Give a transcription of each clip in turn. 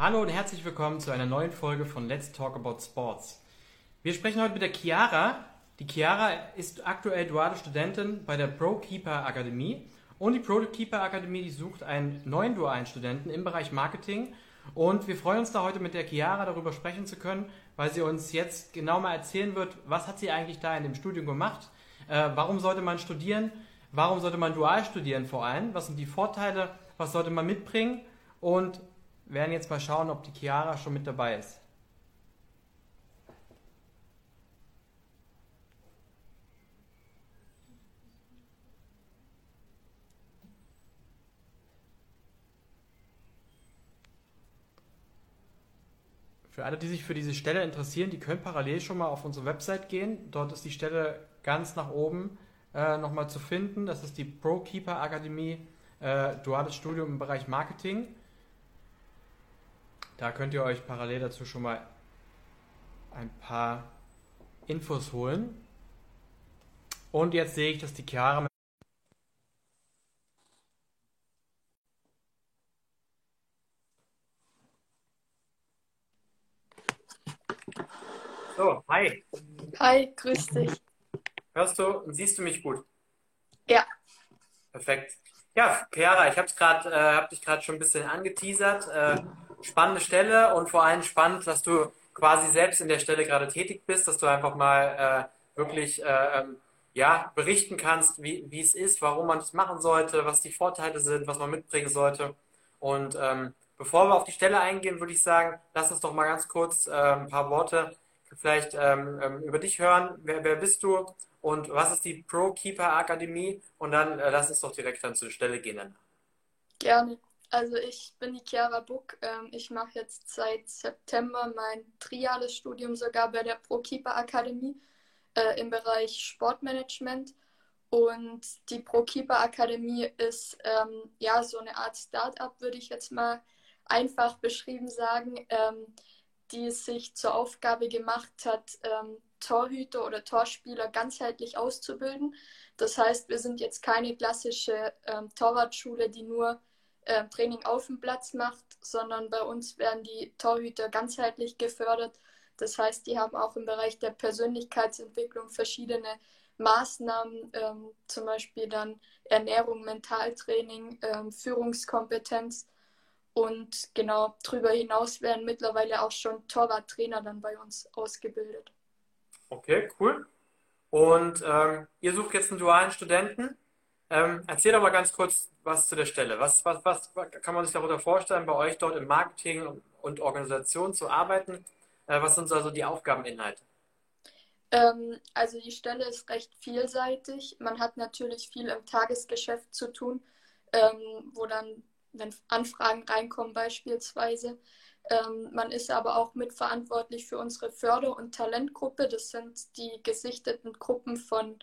Hallo und herzlich willkommen zu einer neuen Folge von Let's Talk About Sports. Wir sprechen heute mit der Chiara. Die Chiara ist aktuell duale Studentin bei der ProKeeper Akademie und die ProKeeper Akademie die sucht einen neuen dualen Studenten im Bereich Marketing. Und wir freuen uns da heute mit der Chiara darüber sprechen zu können, weil sie uns jetzt genau mal erzählen wird, was hat sie eigentlich da in dem Studium gemacht, äh, warum sollte man studieren, warum sollte man dual studieren vor allem, was sind die Vorteile, was sollte man mitbringen? Und werden jetzt mal schauen, ob die Chiara schon mit dabei ist. Für alle, die sich für diese Stelle interessieren, die können parallel schon mal auf unsere Website gehen. Dort ist die Stelle ganz nach oben äh, nochmal zu finden. Das ist die ProKeeper Akademie, äh, duales Studium im Bereich Marketing. Da könnt ihr euch parallel dazu schon mal ein paar Infos holen. Und jetzt sehe ich, dass die Chiara So, hi. Hi, grüß dich. Hörst du und siehst du mich gut? Ja. Perfekt. Ja, Chiara, ich habe äh, hab dich gerade schon ein bisschen angeteasert. Äh, spannende Stelle und vor allem spannend, dass du quasi selbst in der Stelle gerade tätig bist, dass du einfach mal äh, wirklich äh, ähm, ja, berichten kannst, wie, es ist, warum man das machen sollte, was die Vorteile sind, was man mitbringen sollte. Und ähm, bevor wir auf die Stelle eingehen, würde ich sagen, lass uns doch mal ganz kurz äh, ein paar Worte vielleicht ähm, ähm, über dich hören. Wer, wer bist du und was ist die Pro Keeper Akademie? Und dann äh, lass uns doch direkt dann zur Stelle gehen. Gerne. Also ich bin die Chiara Buck. Ähm, ich mache jetzt seit September mein triales Studium sogar bei der ProKeeper Akademie äh, im Bereich Sportmanagement. Und die ProKeeper Akademie ist ähm, ja so eine Art Start-up, würde ich jetzt mal einfach beschrieben sagen, ähm, die es sich zur Aufgabe gemacht hat, ähm, Torhüter oder Torspieler ganzheitlich auszubilden. Das heißt, wir sind jetzt keine klassische ähm, Torwartschule, die nur äh, Training auf dem Platz macht, sondern bei uns werden die Torhüter ganzheitlich gefördert. Das heißt, die haben auch im Bereich der Persönlichkeitsentwicklung verschiedene Maßnahmen, ähm, zum Beispiel dann Ernährung, Mentaltraining, ähm, Führungskompetenz. Und genau darüber hinaus werden mittlerweile auch schon Torwarttrainer dann bei uns ausgebildet. Okay, cool. Und ähm, ihr sucht jetzt einen dualen Studenten. Ähm, erzähl doch mal ganz kurz was zu der Stelle. Was, was, was kann man sich darunter vorstellen, bei euch dort im Marketing und Organisation zu arbeiten? Äh, was sind also die Aufgabeninhalte? Ähm, also die Stelle ist recht vielseitig. Man hat natürlich viel im Tagesgeschäft zu tun, ähm, wo dann, wenn Anfragen reinkommen beispielsweise. Ähm, man ist aber auch mitverantwortlich für unsere Förder- und Talentgruppe. Das sind die gesichteten Gruppen von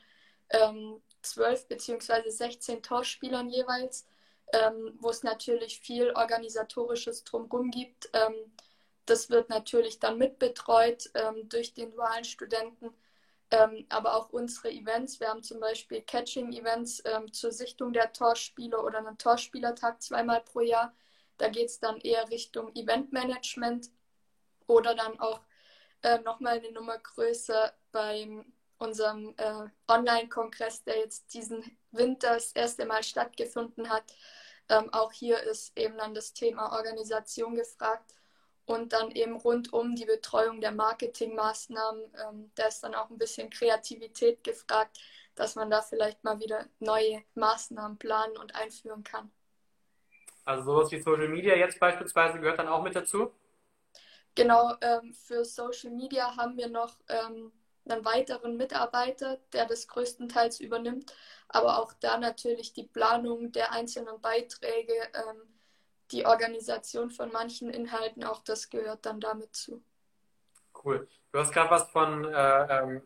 12 bzw. 16 Torspielern jeweils, ähm, wo es natürlich viel organisatorisches drumherum gibt. Ähm, das wird natürlich dann mitbetreut ähm, durch den dualen Studenten. Ähm, aber auch unsere Events. Wir haben zum Beispiel Catching-Events ähm, zur Sichtung der Torspieler oder einen Torspielertag zweimal pro Jahr. Da geht es dann eher Richtung Eventmanagement oder dann auch äh, nochmal eine Nummer größer beim unserem äh, Online-Kongress, der jetzt diesen Winter das erste Mal stattgefunden hat. Ähm, auch hier ist eben dann das Thema Organisation gefragt und dann eben rund um die Betreuung der Marketingmaßnahmen. Ähm, da ist dann auch ein bisschen Kreativität gefragt, dass man da vielleicht mal wieder neue Maßnahmen planen und einführen kann. Also sowas wie Social Media jetzt beispielsweise gehört dann auch mit dazu? Genau, ähm, für Social Media haben wir noch ähm, einen weiteren Mitarbeiter, der das größtenteils übernimmt, aber auch da natürlich die Planung der einzelnen Beiträge, ähm, die Organisation von manchen Inhalten, auch das gehört dann damit zu. Cool. Du hast gerade was von, äh, ähm,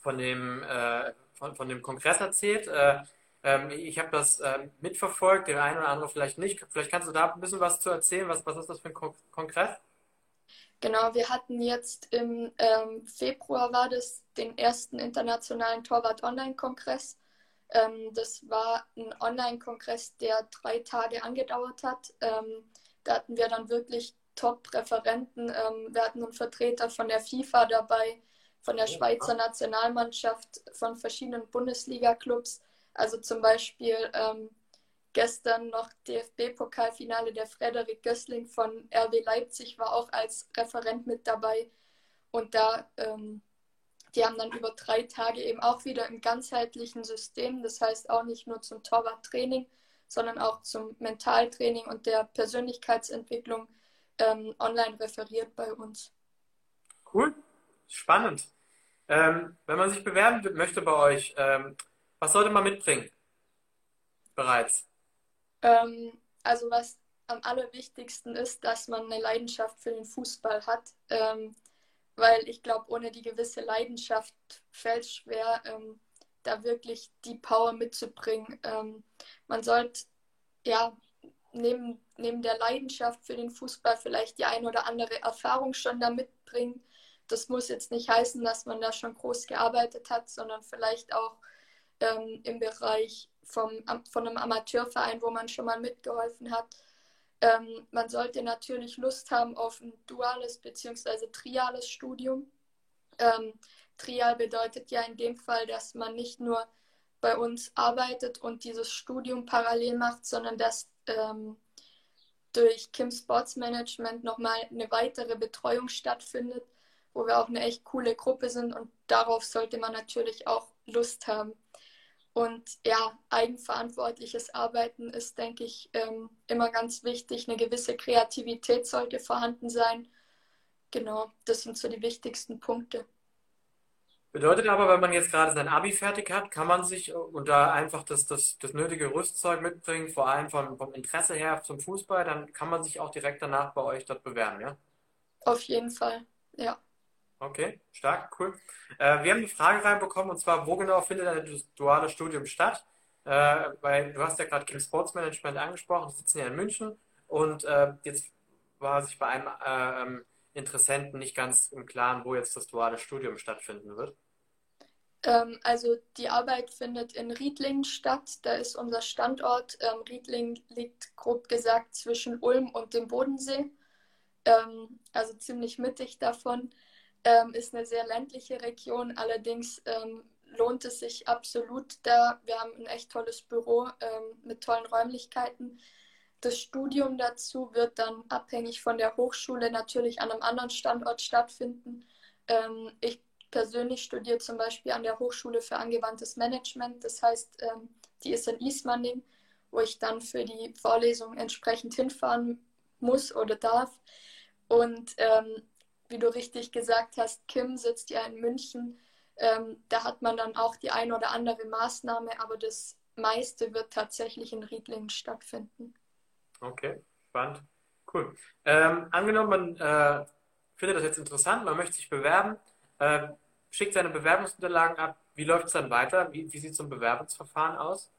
von, dem, äh, von, von dem Kongress erzählt. Äh, ähm, ich habe das äh, mitverfolgt, der eine oder andere vielleicht nicht. Vielleicht kannst du da ein bisschen was zu erzählen. Was, was ist das für ein Kon Kongress? Genau, wir hatten jetzt im ähm, Februar war das den ersten internationalen Torwart Online-Kongress. Ähm, das war ein Online-Kongress, der drei Tage angedauert hat. Ähm, Da hatten wir dann wirklich Top-Referenten. Ähm, wir hatten einen Vertreter von der FIFA dabei, von der Schweizer Nationalmannschaft, von verschiedenen Bundesliga-Clubs. Also zum Beispiel ähm, gestern noch DFB-Pokalfinale der Frederik Gößling von RW Leipzig war auch als Referent mit dabei. Und da, ähm, die haben dann über drei Tage eben auch wieder im ganzheitlichen System, das heißt auch nicht nur zum Torwarttraining, sondern auch zum Mentaltraining und der Persönlichkeitsentwicklung ähm, online referiert bei uns. Cool, spannend. Ähm, wenn man sich bewerben möchte bei euch, ähm, was sollte man mitbringen? Bereits. Ähm, also was am allerwichtigsten ist, dass man eine Leidenschaft für den Fußball hat, ähm, weil ich glaube, ohne die gewisse Leidenschaft fällt es schwer, ähm, da wirklich die Power mitzubringen. Ähm, man sollte ja neben, neben der Leidenschaft für den Fußball vielleicht die ein oder andere Erfahrung schon da mitbringen. Das muss jetzt nicht heißen, dass man da schon groß gearbeitet hat, sondern vielleicht auch ähm, im Bereich vom, von einem Amateurverein, wo man schon mal mitgeholfen hat. Ähm, man sollte natürlich Lust haben auf ein duales bzw. triales Studium. Ähm, Trial bedeutet ja in dem Fall, dass man nicht nur bei uns arbeitet und dieses Studium parallel macht, sondern dass ähm, durch Kim Sports Management nochmal eine weitere Betreuung stattfindet, wo wir auch eine echt coole Gruppe sind und darauf sollte man natürlich auch Lust haben. Und ja, eigenverantwortliches Arbeiten ist, denke ich, ähm, immer ganz wichtig. Eine gewisse Kreativität sollte vorhanden sein. Genau, das sind so die wichtigsten Punkte. Bedeutet aber, wenn man jetzt gerade sein Abi fertig hat, kann man sich äh, und da einfach das, das, das nötige Rüstzeug mitbringen, vor allem vom, vom Interesse her zum Fußball, dann kann man sich auch direkt danach bei euch dort bewerben, ja? Auf jeden Fall, ja. Okay, stark, cool. Äh, wir haben eine Frage reinbekommen und zwar, wo genau findet ein duales Studium statt? Äh, weil du hast ja gerade King Sports Management angesprochen, die sitzen ja in München und äh, jetzt war sich bei einem äh, ähm, Interessenten nicht ganz im Klaren, wo jetzt das duale Studium stattfinden wird. Ähm, also die Arbeit findet in Riedlingen statt. Da ist unser Standort. Ähm, Riedlingen liegt grob gesagt zwischen Ulm und dem Bodensee. Ähm, also ziemlich mittig davon. Ähm, ist eine sehr ländliche Region. Allerdings ähm, lohnt es sich absolut da. Wir haben ein echt tolles Büro ähm, mit tollen Räumlichkeiten. Das Studium dazu wird dann abhängig von der Hochschule natürlich an einem anderen Standort stattfinden. ich persönlich studiere zum Beispiel an der Hochschule für angewandtes Management. Das heißt, ähm, die ist in Ismaning, wo ich dann für die Vorlesung entsprechend hinfahren muss oder darf. Und ähm, wie du richtig gesagt hast, Kim sitzt ja in München. Ähm, da hat man dann auch die ein oder andere Maßnahme, aber das meiste wird tatsächlich in Riedlingen stattfinden. Okay, spannend. Cool. Ähm, angenommen, man äh, findet das jetzt interessant, man möchte sich bewerben. Äh, schickt seine Bewerbungsunterlagen ab. Wie läuft es dann weiter? Wie, wie sieht so ein Bewerbungsverfahren aus?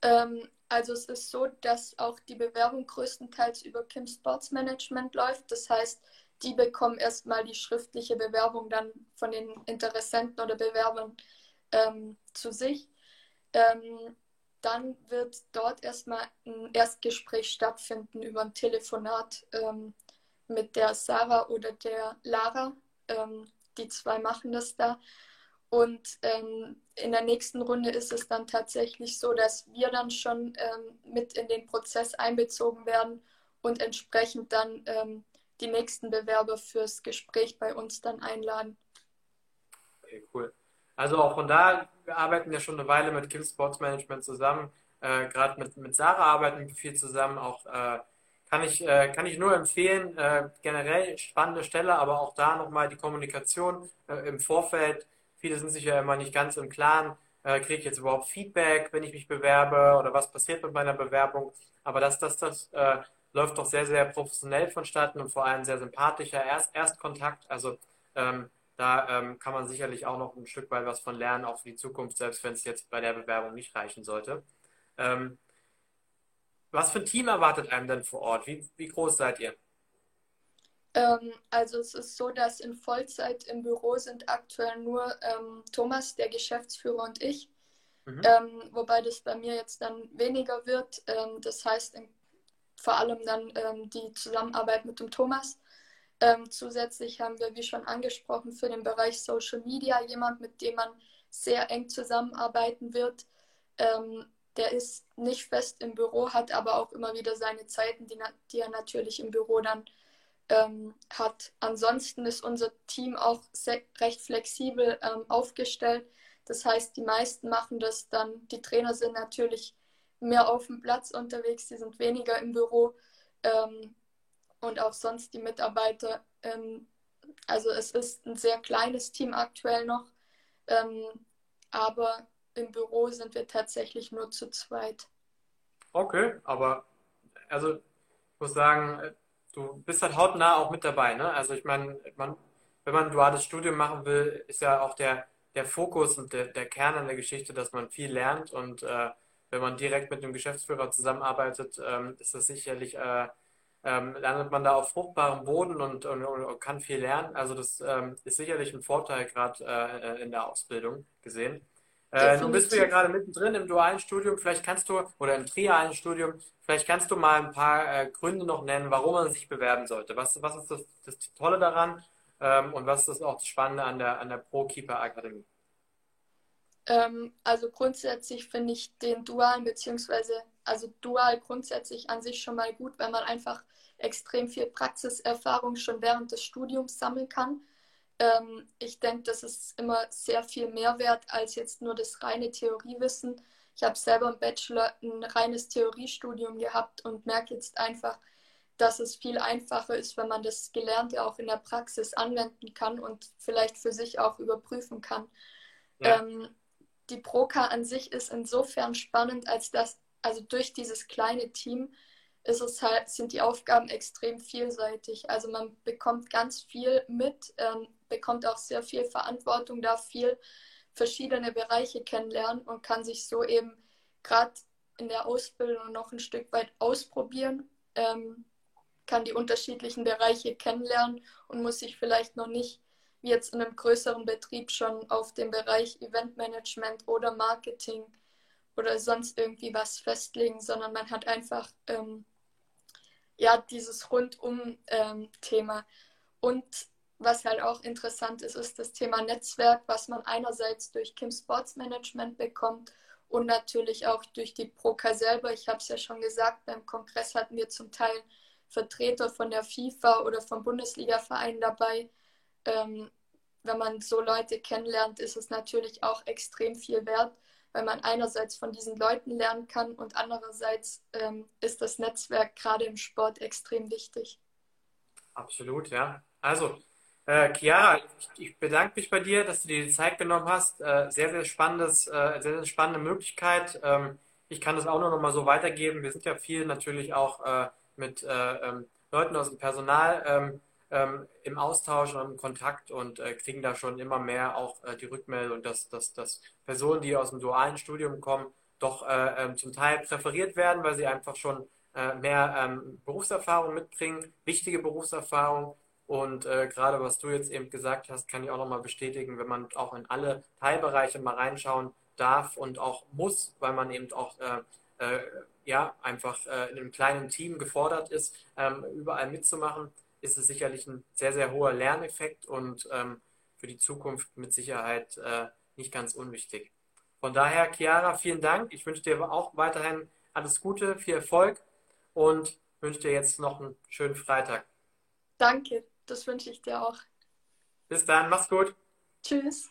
Ähm, also es ist so, dass auch die Bewerbung größtenteils über Kim Sports Management läuft. Das heißt, die bekommen erstmal die schriftliche Bewerbung dann von den Interessenten oder Bewerbern ähm, zu sich. Ähm, dann wird dort erstmal ein Erstgespräch stattfinden über ein Telefonat ähm, mit der Sarah oder der Lara. Ähm, die zwei machen das da. Und ähm, in der nächsten Runde ist es dann tatsächlich so, dass wir dann schon ähm, mit in den Prozess einbezogen werden und entsprechend dann die nächsten Bewerber fürs Gespräch bei uns dann einladen. Okay, cool. Also auch von da, wir arbeiten ja schon eine Weile mit Kim Sports Management zusammen. Äh, Gerade mit, mit Sarah arbeiten wir viel zusammen, auch äh, kann ich, äh, kann ich nur empfehlen. Äh, generell spannende Stelle, aber auch da nochmal die Kommunikation äh, im Vorfeld. Viele sind sich ja immer nicht ganz im Klaren. Äh, kriege ich jetzt überhaupt Feedback, wenn ich mich bewerbe oder was passiert mit meiner Bewerbung? Aber das, das, das läuft doch sehr, sehr professionell vonstatten und vor allem sehr sympathischer Erst Erstkontakt. Also ähm, da ähm, kann man sicherlich auch noch ein Stück weit was von lernen, auch für die Zukunft, selbst wenn es jetzt bei der Bewerbung nicht reichen sollte. Ähm, was für ein Team erwartet einem denn vor Ort? Wie, wie groß seid ihr? Ähm, also es ist so, dass in Vollzeit im Büro sind aktuell nur ähm, Thomas, der Geschäftsführer und ich. Mhm. Ähm, wobei das bei mir jetzt dann weniger wird. Das heißt, in vor allem dann ähm, die Zusammenarbeit mit dem Thomas. Ähm, zusätzlich haben wir, wie schon angesprochen, für den Bereich Social Media jemand, mit dem man sehr eng zusammenarbeiten wird. Ähm, der ist nicht fest im Büro, hat aber auch immer wieder seine Zeiten, die, die er natürlich im Büro dann ähm, hat. Ansonsten ist unser Team auch recht flexibel ähm, aufgestellt. Das heißt, die meisten machen das dann, die Trainer sind natürlich mehr auf dem Platz unterwegs, die sind weniger im Büro ähm, und auch sonst die Mitarbeiter. Ähm, also es ist ein sehr kleines Team aktuell noch, ähm, aber im Büro sind wir tatsächlich nur zu zweit. Okay, aber also ich muss sagen, du bist halt hautnah auch mit dabei, ne? Also ich meine, man, wenn man ein duales Studium machen will, ist ja auch der, der Fokus und der, der Kern an der Geschichte, dass man viel lernt und äh, wenn man direkt mit dem Geschäftsführer zusammenarbeitet, ähm, ist das sicherlich, äh, ähm, landet man da auf fruchtbarem Boden und, und, und kann viel lernen. Also das ähm, ist sicherlich ein Vorteil gerade äh, in der Ausbildung gesehen. Äh, nun bist du ja gerade mittendrin im dualen Studium. Vielleicht kannst du, oder im trialen Studium, vielleicht kannst du mal ein paar äh, Gründe noch nennen, warum man sich bewerben sollte. Was, was ist das, das Tolle daran ähm, und was ist auch das Spannende an der, an der Pro-Keeper Akademie? Ähm, also grundsätzlich finde ich den dualen, beziehungsweise also dual grundsätzlich an sich schon mal gut, weil man einfach extrem viel Praxiserfahrung schon während des Studiums sammeln kann. Ähm, ich denke, das ist immer sehr viel mehr wert als jetzt nur das reine Theoriewissen. Ich habe selber im Bachelor ein reines Theoriestudium gehabt und merke jetzt einfach, dass es viel einfacher ist, wenn man das Gelernte auch in der Praxis anwenden kann und vielleicht für sich auch überprüfen kann. Ja. Ähm, die Proka an sich ist insofern spannend, als dass, also durch dieses kleine Team, ist es halt, sind die Aufgaben extrem vielseitig. Also man bekommt ganz viel mit, ähm, bekommt auch sehr viel Verantwortung, darf viel verschiedene Bereiche kennenlernen und kann sich so eben gerade in der Ausbildung noch ein Stück weit ausprobieren, ähm, kann die unterschiedlichen Bereiche kennenlernen und muss sich vielleicht noch nicht jetzt in einem größeren Betrieb schon auf den Bereich Eventmanagement oder Marketing oder sonst irgendwie was festlegen, sondern man hat einfach ähm, ja, dieses Rundum-Thema. Ähm, und was halt auch interessant ist, ist das Thema Netzwerk, was man einerseits durch Kim Sports Management bekommt und natürlich auch durch die Proka selber. Ich habe es ja schon gesagt, beim Kongress hatten wir zum Teil Vertreter von der FIFA oder vom Bundesliga-Verein dabei. Ähm, wenn man so Leute kennenlernt, ist es natürlich auch extrem viel wert weil man einerseits von diesen Leuten lernen kann und andererseits ähm, ist das Netzwerk gerade im Sport extrem wichtig. Absolut, ja. Also, äh, Chiara, ich, ich, bedanke mich bei dir, dass du dir die Zeit genommen hast. Äh, sehr, sehr spannendes, äh, sehr, sehr spannende Möglichkeit. Ähm, ich kann das auch nur noch mal so weitergeben. Wir sind ja viel natürlich auch äh, mit äh, ähm, Leuten aus dem Personal ähm, im Austausch und im Kontakt und äh, kriegen da schon immer mehr auch äh, die Rückmeldung, dass, dass, dass Personen, die aus dem dualen Studium kommen, doch äh, ähm, zum Teil präferiert werden, weil sie einfach schon äh, mehr ähm, Berufserfahrung mitbringen, wichtige Berufserfahrung. Und äh, gerade was du jetzt eben gesagt hast, kann ich auch nochmal bestätigen, wenn man auch in alle Teilbereiche mal reinschauen darf und auch muss, weil man eben auch äh, ja, einfach in einem kleinen Team gefordert ist, ähm, überall mitzumachen, ist es sicherlich ein sehr, sehr hoher Lerneffekt und ähm, für die Zukunft mit Sicherheit äh, nicht ganz unwichtig. Von daher, Chiara, vielen Dank. Ich wünsche dir auch weiterhin alles Gute, viel Erfolg und wünsche dir jetzt noch einen schönen Freitag. Danke, das wünsche ich dir auch. Bis dann, mach's gut. Tschüss.